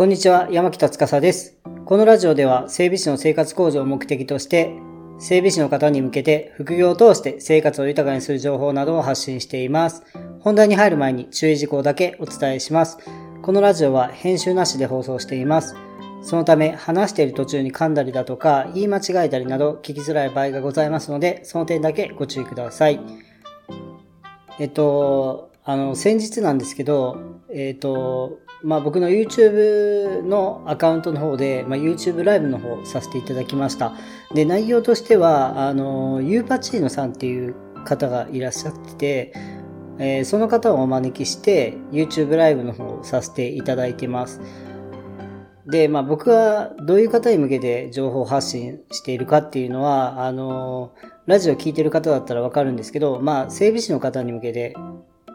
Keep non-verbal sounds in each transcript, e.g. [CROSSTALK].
こんにちは、山北司です。このラジオでは整備士の生活向上を目的として、整備士の方に向けて副業を通して生活を豊かにする情報などを発信しています。本題に入る前に注意事項だけお伝えします。このラジオは編集なしで放送しています。そのため話している途中に噛んだりだとか言い間違えたりなど聞きづらい場合がございますので、その点だけご注意ください。えっと、あの、先日なんですけど、えっと、まあ僕の YouTube のアカウントの方で、まあ、YouTube ライブの方させていただきました。で、内容としては、あの、ユーパチーノさんっていう方がいらっしゃってて、えー、その方をお招きして YouTube ライブの方をさせていただいてます。で、まあ僕はどういう方に向けて情報発信しているかっていうのは、あの、ラジオ聞いてる方だったらわかるんですけど、まあ整備士の方に向けて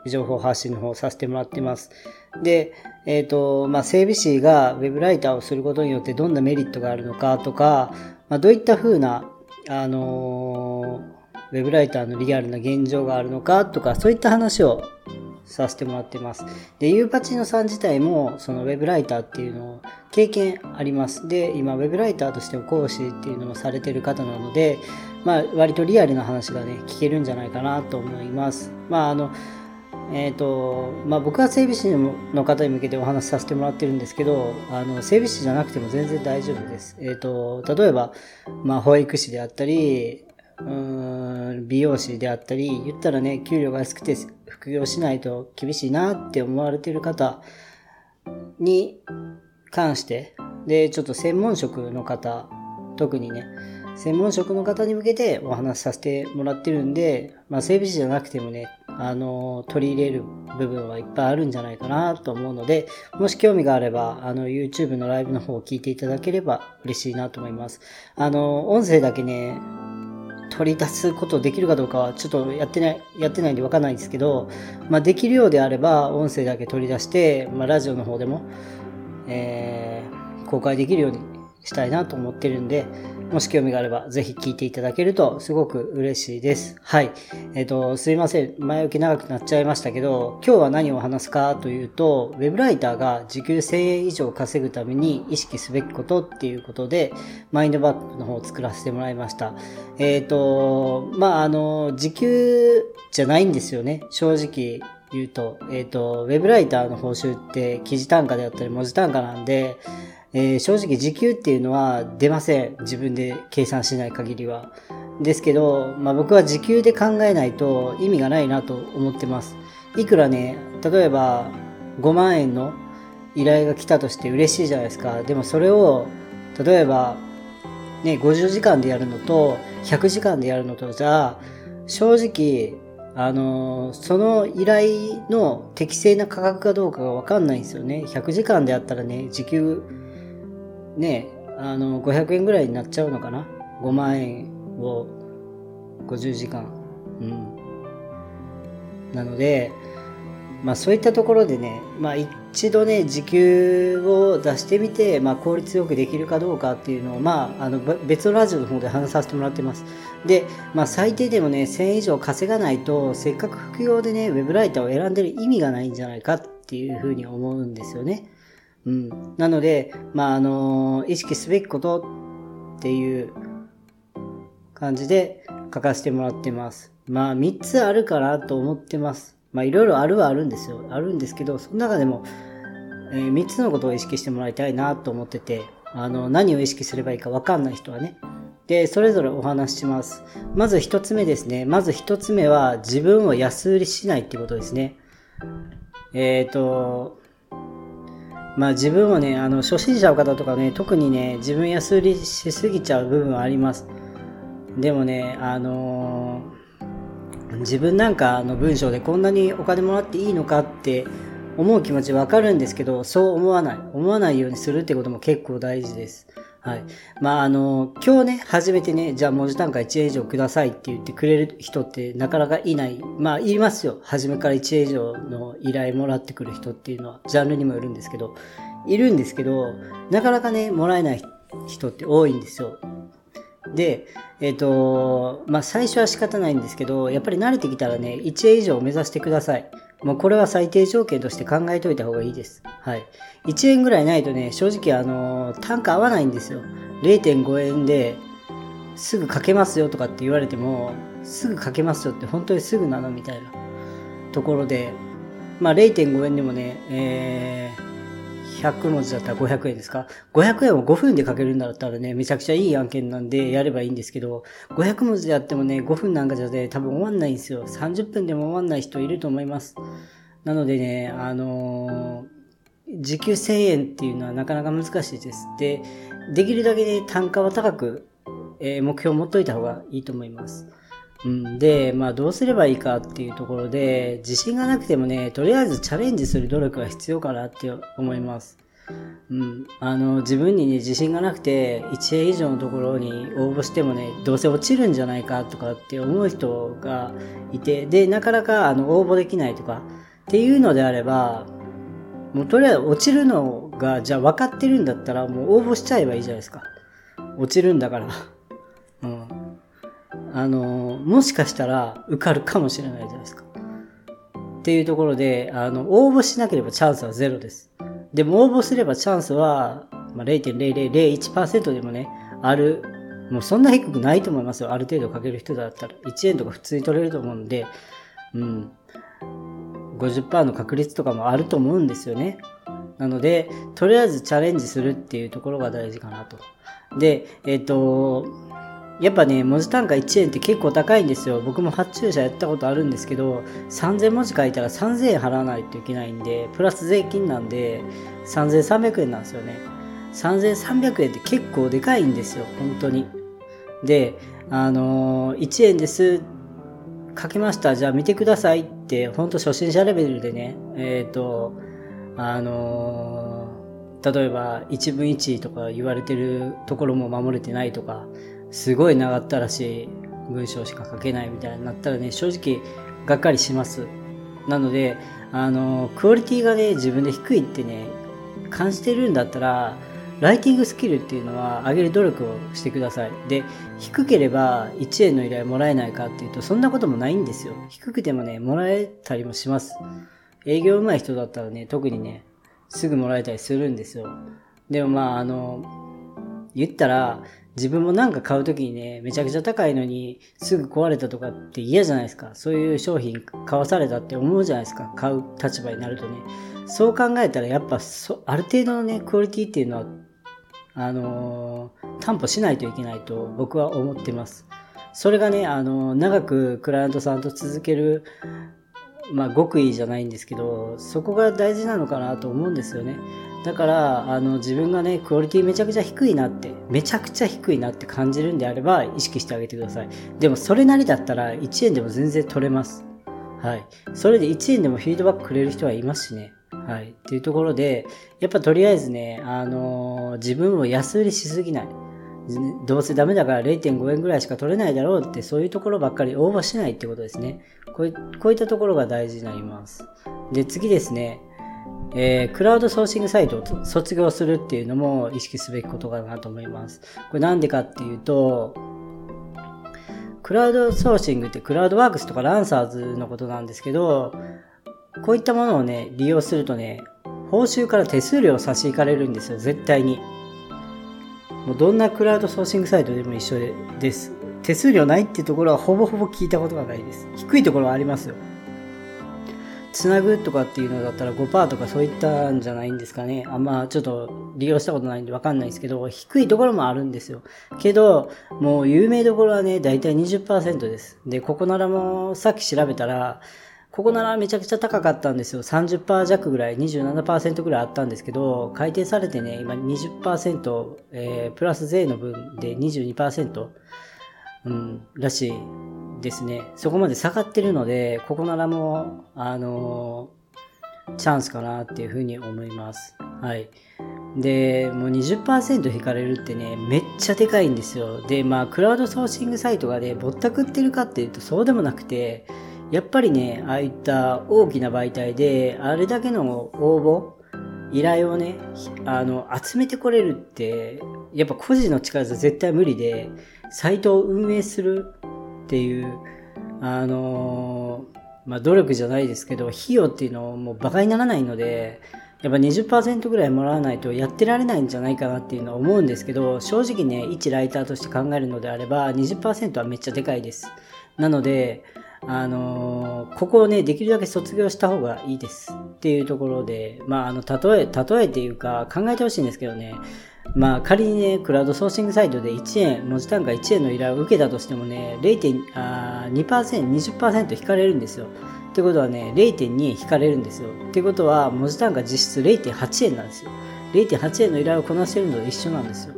情報発信の方をさせてもらってます。で、えっ、ー、と、まあ、整備士がウェブライターをすることによってどんなメリットがあるのかとか、まあ、どういった風な、あのー、ウェブライターのリアルな現状があるのかとか、そういった話をさせてもらってます。で、ユーパチノさん自体も、そのウェブライターっていうのを経験あります。で、今、ウェブライターとしても講師っていうのもされてる方なので、まあ、割とリアルな話がね、聞けるんじゃないかなと思います。まあ、あの、えーとまあ、僕は整備士の方に向けてお話しさせてもらってるんですけどあの整備士じゃなくても全然大丈夫です。えーと、例えば、まあ、保育士であったりうん美容師であったり言ったらね給料が安くて副業しないと厳しいなって思われてる方に関してでちょっと専門職の方特にね専門職の方に向けてお話しさせてもらってるんで、まあ、整備士じゃなくてもねあの、取り入れる部分はいっぱいあるんじゃないかなと思うので、もし興味があれば、あの、YouTube のライブの方を聞いていただければ嬉しいなと思います。あの、音声だけね、取り出すことできるかどうかはちょっとやってない、やってないんでわかんないんですけど、まあ、できるようであれば、音声だけ取り出して、まあ、ラジオの方でも、えー、公開できるようにしたいなと思ってるんで、もし興味があればぜひ聞いていただけるとすごく嬉しいです。はい。えっ、ー、と、すいません。前置き長くなっちゃいましたけど、今日は何を話すかというと、ウェブライターが時給1000円以上稼ぐために意識すべきことっていうことで、マインドバッグの方を作らせてもらいました。えっ、ー、と、まあ、あの、時給じゃないんですよね。正直言うと。えっ、ー、と、ウェブライターの報酬って記事単価であったり文字単価なんで、えー、正直時給っていうのは出ません。自分で計算しない限りは。ですけど、まあ僕は時給で考えないと意味がないなと思ってます。いくらね、例えば5万円の依頼が来たとして嬉しいじゃないですか。でもそれを、例えば、ね、50時間でやるのと、100時間でやるのとじゃあ、正直、あのその依頼の適正な価格かどうかがわかんないんですよね。100時間であったらね、時給ね、あの、500円ぐらいになっちゃうのかな ?5 万円を50時間。うん。なので、まあそういったところでね、まあ一度ね、時給を出してみて、まあ効率よくできるかどうかっていうのを、まああの別のラジオの方で話させてもらってます。で、まあ最低でもね、1000円以上稼がないと、せっかく副業でね、ウェブライターを選んでる意味がないんじゃないかっていうふうに思うんですよね。うん。なので、まあ、あの、意識すべきことっていう感じで書かせてもらってます。まあ、3つあるかなと思ってます。まあ、いろいろあるはあるんですよ。あるんですけど、その中でも、えー、3つのことを意識してもらいたいなと思ってて、あの、何を意識すればいいかわかんない人はね。で、それぞれお話しします。まず1つ目ですね。まず1つ目は自分を安売りしないってことですね。えっ、ー、と、まあ自分はね、あの、初心者の方とかね、特にね、自分安売りしすぎちゃう部分はあります。でもね、あのー、自分なんかの文章でこんなにお金もらっていいのかって思う気持ちわかるんですけど、そう思わない。思わないようにするってことも結構大事です。はい。まあ、あの、今日ね、初めてね、じゃあ文字単価1円以上くださいって言ってくれる人ってなかなかいない。まあ、いますよ。初めから1円以上の依頼もらってくる人っていうのは、ジャンルにもよるんですけど、いるんですけど、なかなかね、もらえない人って多いんですよ。で、えっ、ー、と、まあ、最初は仕方ないんですけど、やっぱり慣れてきたらね、1円以上目指してください。もうこれは最低条件として考えといた方がいいです。はい。1円ぐらいないとね、正直あの、単価合わないんですよ。0.5円ですぐかけますよとかって言われても、すぐかけますよって本当にすぐなのみたいなところで、まあ0.5円でもね、えー、100文字だったら500円ですか ?500 円を5分でかけるんだったらね、めちゃくちゃいい案件なんでやればいいんですけど、500文字であってもね、5分なんかじゃね、多分終わんないんですよ。30分でも終わんない人いると思います。なのでね、あのー、時給1000円っていうのはなかなか難しいです。で、できるだけね、単価は高く、えー、目標を持っといた方がいいと思います。うん、で、まあどうすればいいかっていうところで、自信がなくてもね、とりあえずチャレンジする努力が必要かなって思います。うん、あの自分にね自信がなくて1円以上のところに応募してもねどうせ落ちるんじゃないかとかって思う人がいてでなかなかあの応募できないとかっていうのであればもうとりあえず落ちるのがじゃあ分かってるんだったらもう応募しちゃえばいいじゃないですか。落ちるんだから。あの、もしかしたら受かるかもしれないじゃないですか。っていうところで、あの、応募しなければチャンスはゼロです。でも応募すればチャンスは、まあ、0.0001%でもね、ある。もうそんな低くないと思いますよ。ある程度かける人だったら。1円とか普通に取れると思うんで、うん。50%の確率とかもあると思うんですよね。なので、とりあえずチャレンジするっていうところが大事かなと。で、えっ、ー、と、やっぱね、文字単価1円って結構高いんですよ。僕も発注者やったことあるんですけど、3000文字書いたら3000円払わないといけないんで、プラス税金なんで、3300円なんですよね。3300円って結構でかいんですよ、本当に。で、あのー、1円です、書きました、じゃあ見てくださいって、本当初心者レベルでね、えっ、ー、と、あのー、例えば1分1とか言われてるところも守れてないとか、すごい長ったらしい文章しか書けないみたいになったらね、正直がっかりします。なので、あの、クオリティがね、自分で低いってね、感じてるんだったら、ライティングスキルっていうのは上げる努力をしてください。で、低ければ1円の依頼もらえないかっていうと、そんなこともないんですよ。低くてもね、もらえたりもします。営業上手い人だったらね、特にね、すぐもらえたりするんですよ。でもまあ、あの、言ったら、自分もなんか買うときにね、めちゃくちゃ高いのにすぐ壊れたとかって嫌じゃないですか。そういう商品買わされたって思うじゃないですか。買う立場になるとね。そう考えたらやっぱそ、ある程度のね、クオリティっていうのは、あのー、担保しないといけないと僕は思ってます。それがね、あのー、長くクライアントさんと続ける、まあ、極意じゃないんですけど、そこが大事なのかなと思うんですよね。だからあの自分がねクオリティめちゃくちゃ低いなってめちゃくちゃ低いなって感じるんであれば意識してあげてくださいでもそれなりだったら1円でも全然取れますはいそれで1円でもフィードバックくれる人はいますしねはい。っていうところで、やっぱとりあえずね、あのー、自分を安売りしすぎない。どうせダメだから0.5円ぐらいしか取れないだろうって、そういうところばっかり応募しないってことですね。こうこういったところが大事になります。で、次ですね。えー、クラウドソーシングサイトを卒業するっていうのも意識すべきことかなと思います。これなんでかっていうと、クラウドソーシングってクラウドワークスとかランサーズのことなんですけど、こういったものをね、利用するとね、報酬から手数料を差し引かれるんですよ、絶対に。もうどんなクラウドソーシングサイトでも一緒です。手数料ないっていうところはほぼほぼ聞いたことがないです。低いところはありますよ。つなぐとかっていうのだったら5%とかそういったんじゃないんですかね。あんまちょっと利用したことないんでわかんないですけど、低いところもあるんですよ。けど、もう有名どころはね、だいたい20%です。で、ここならもさっき調べたら、ここならめちゃくちゃ高かったんですよ。30%弱ぐらい、27%ぐらいあったんですけど、改定されてね、今20%、えー、プラス税の分で22%、うん、らしいですね、そこまで下がってるので、ここならもう、あのー、チャンスかなっていうふうに思います。はい。で、もう20%引かれるってね、めっちゃでかいんですよ。で、まあ、クラウドソーシングサイトがね、ぼったくってるかっていうとそうでもなくて、やっぱりね、ああいった大きな媒体で、あれだけの応募、依頼をね、あの、集めてこれるって、やっぱ個人の力じゃ絶対無理で、サイトを運営するっていう、あのまあ努力じゃないですけど、費用っていうのをもう馬鹿にならないので、やっぱ20%ぐらいもらわないとやってられないんじゃないかなっていうのは思うんですけど、正直ね、一ライターとして考えるのであれば、20%はめっちゃでかいです。なので、あのー、ここをね、できるだけ卒業した方がいいですっていうところで、まあ、あの、例え、例えっていうか考えてほしいんですけどね、まあ、仮にね、クラウドソーシングサイトで1円、文字単価1円の依頼を受けたとしてもね、0.2%、20%引かれるんですよ。ってことはね、0.2円引かれるんですよ。ってことは、文字単価実質0.8円なんですよ。0.8円の依頼をこなしてるのと一緒なんですよ。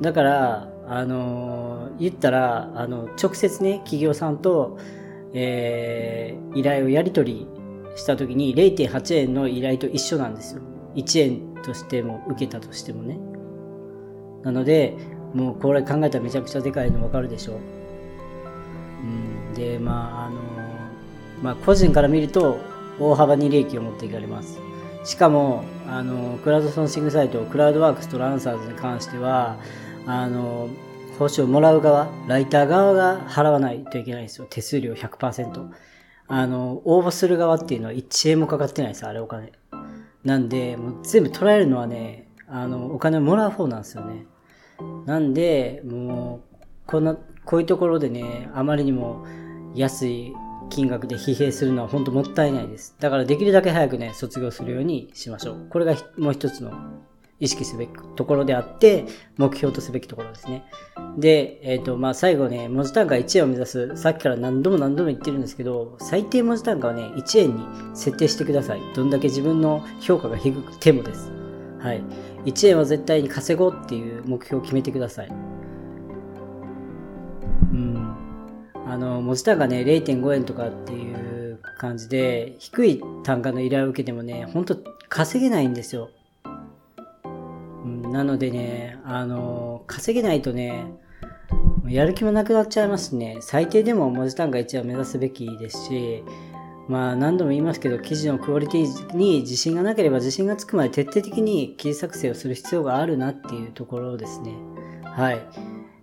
だから、あのー、言ったら、あの、直接ね、企業さんと、えー、依頼をやり取りしたときに0.8円の依頼と一緒なんですよ。1円としても受けたとしてもね。なので、もうこれ考えたらめちゃくちゃでかいのわかるでしょ。うん、で、まあ、あのまあ、個人から見ると大幅に利益を持っていかれます。しかも、あの、クラウドソーシングサイト、クラウドワークスとランサーズに関しては、あの、報酬をもらう側、ライター側が払わないといけないんですよ。手数料100%。あの、応募する側っていうのは1円もかかってないです、あれお金。なんで、もう全部捉えるのはね、あの、お金をもらう方なんですよね。なんで、もう、こんな、こういうところでね、あまりにも安い金額で [LAUGHS] 疲弊するのは本当もったいないです。だからできるだけ早くね、卒業するようにしましょう。これがもう一つの意識すべきところであって、目標とすべきところですね。で、えっ、ー、と、まあ、最後ね、文字単価1円を目指す、さっきから何度も何度も言ってるんですけど、最低文字単価はね、1円に設定してください。どんだけ自分の評価が低くてもです。はい。1円は絶対に稼ごうっていう目標を決めてください。うん。あの、文字単価ね、0.5円とかっていう感じで、低い単価の依頼を受けてもね、ほんと稼げないんですよ。なのでね、あの、稼げないとね、やる気もなくなっちゃいますね。最低でも文字単価1は目指すべきですし、まあ何度も言いますけど、記事のクオリティに自信がなければ自信がつくまで徹底的に記事作成をする必要があるなっていうところですね。はい。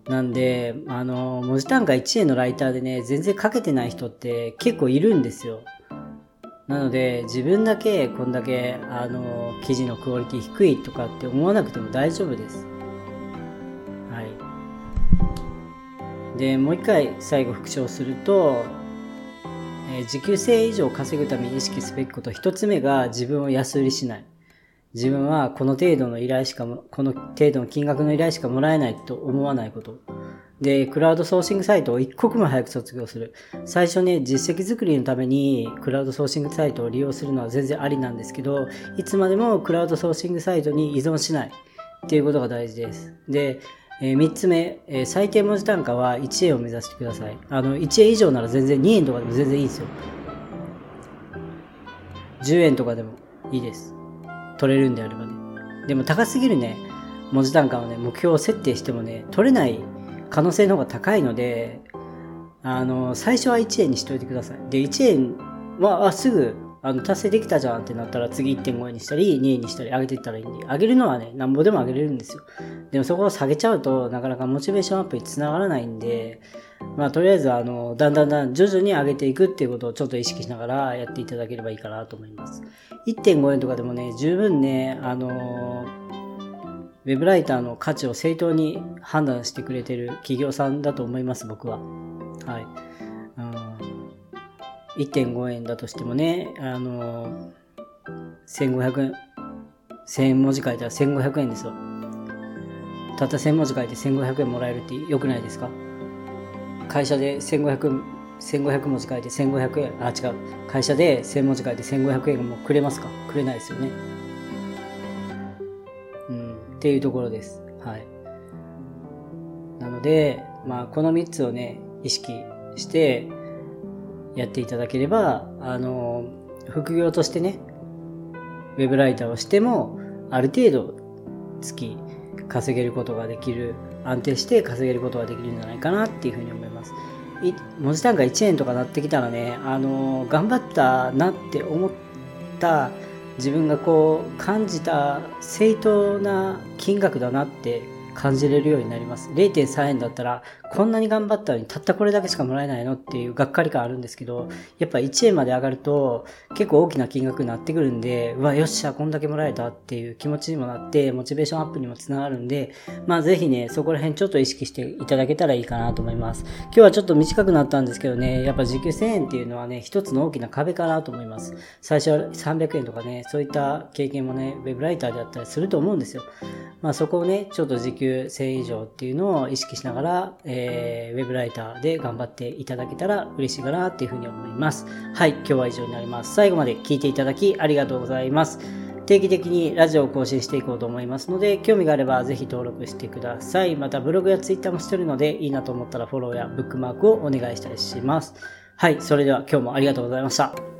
なんで、あの、文字単価1円のライターでね、全然書けてない人って結構いるんですよ。なので、自分だけこんだけ、あの、記事のクオリティ低いとかって思わなくても大丈夫です。はい。で、もう一回最後復唱すると、えー、時給1000円以上稼ぐために意識すべきこと一つ目が自分を安売りしない。自分はこの程度の依頼しかも、この程度の金額の依頼しかもらえないと思わないこと。で、クラウドソーシングサイトを一刻も早く卒業する。最初ね、実績作りのためにクラウドソーシングサイトを利用するのは全然ありなんですけど、いつまでもクラウドソーシングサイトに依存しないっていうことが大事です。で、えー、3つ目、えー、最低文字単価は1円を目指してください。あの、1円以上なら全然2円とかでも全然いいですよ。10円とかでもいいです。取れるんであればね。でも高すぎるね、文字単価をね、目標を設定してもね、取れない可能性の方が高いので、あの、最初は1円にしといてください。で、1円は、あ、すぐ、あの、達成できたじゃんってなったら次1.5円にしたり、2円にしたり上げていったらいいんで、上げるのはね、なんぼでも上げれるんですよ。でもそこを下げちゃうと、なかなかモチベーションアップにつながらないんで、まあ、とりあえず、あの、だんだんだん徐々に上げていくっていうことをちょっと意識しながらやっていただければいいかなと思います。1.5円とかでもね、十分ね、あのウェブライターの価値を正当に判断してくれてる企業さんだと思います、僕は。はい。うん、1.5円だとしてもね、あの1500円、1000文字書いたら1500円ですよ。たった1000文字書いて1500円もらえるって良くないですか？会社で1500 1500文字書いて1500円、あ、違う。会社で1000文字書いて1500円もくれますか？くれないですよね。っていうところです。はい。なので、まあ、この3つをね、意識してやっていただければ、あの、副業としてね、ウェブライターをしても、ある程度月稼げることができる、安定して稼げることができるんじゃないかなっていうふうに思います。文字単価1円とかなってきたらね、あの、頑張ったなって思った自分がこう感じた正当な金額だなって感じれるようになります。0.3円だったら、こんなに頑張ったのにたったこれだけしかもらえないのっていうがっかり感あるんですけど、やっぱ1円まで上がると結構大きな金額になってくるんで、うわ、よっしゃ、こんだけもらえたっていう気持ちにもなって、モチベーションアップにもつながるんで、まあぜひね、そこら辺ちょっと意識していただけたらいいかなと思います。今日はちょっと短くなったんですけどね、やっぱ時給1000円っていうのはね、一つの大きな壁かなと思います。最初は300円とかね、そういった経験もね、ウェブライターであったりすると思うんですよ。まあそこをね、ちょっと時給1000円以上っていうのを意識しながら、えー、ウェブライターで頑張っていただけたら嬉しいかなっていうふうに思います。はい、今日は以上になります。最後まで聞いていただきありがとうございます。定期的にラジオを更新していこうと思いますので、興味があればぜひ登録してください。またブログやツイッターもしてるので、いいなと思ったらフォローやブックマークをお願いしたりします。はい、それでは今日もありがとうございました。